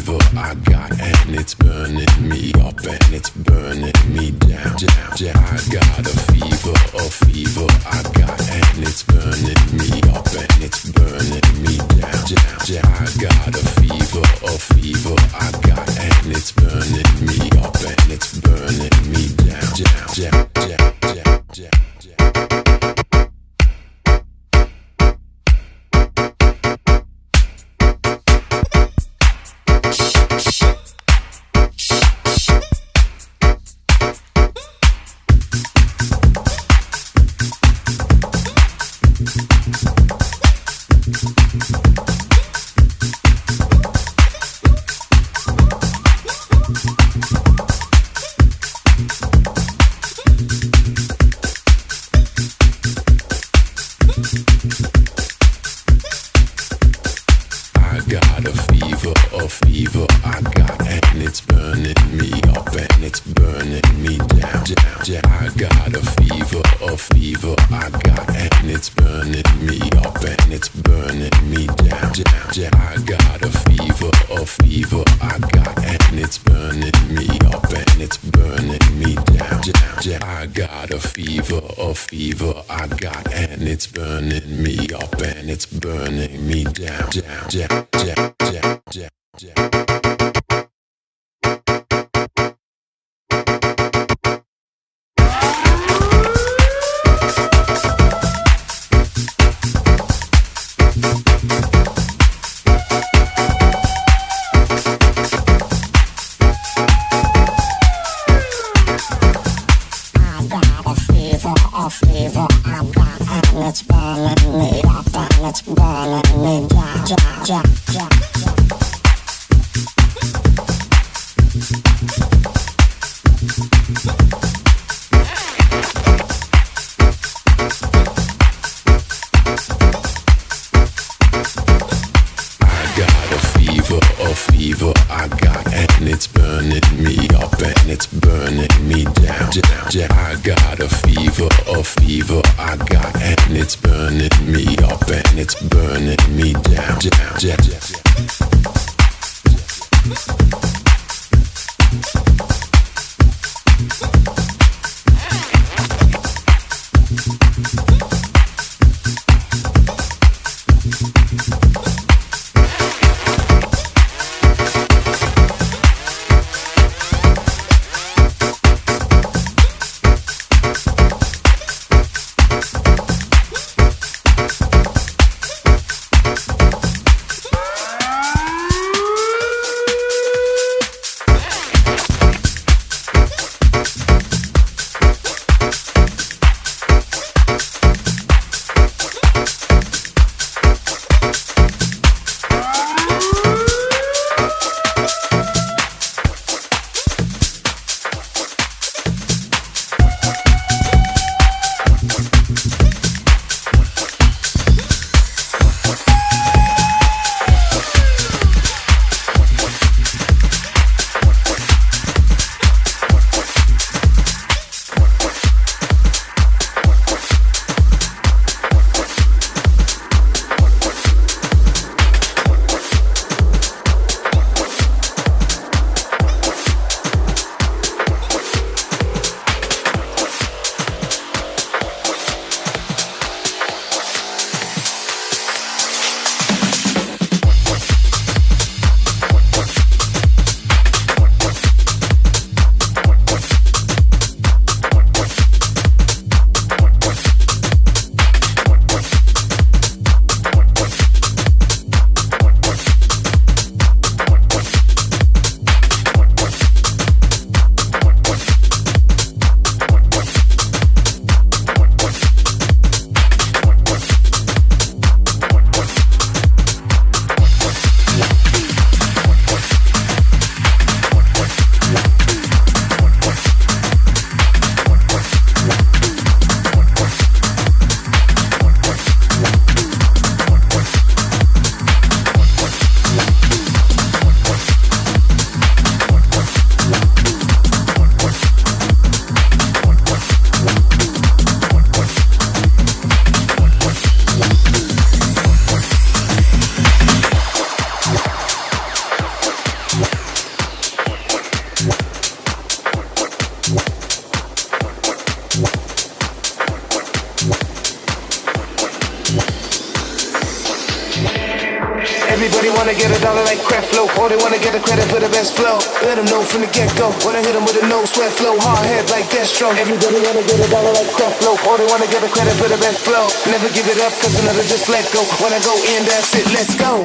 fever I got, and it's burning me up, and it's burning me down, down, down. I got a fever, a fever I got, and it's burning me up, and it's burning me down, down, down. I got a fever, a fever I got, and it's burning me up, and it's burning me down, down, down, down, down, down. down. Project. Wanna get a dollar like crap flow, or they wanna get the credit for the best flow. Let them know from the get go. When I hit them with a no sweat flow, hard head like Destro. Everybody wanna get a dollar like crap flow, or they wanna get the credit for the best flow. Never give it up, cause another just let go. When I go in, that's it, let's go.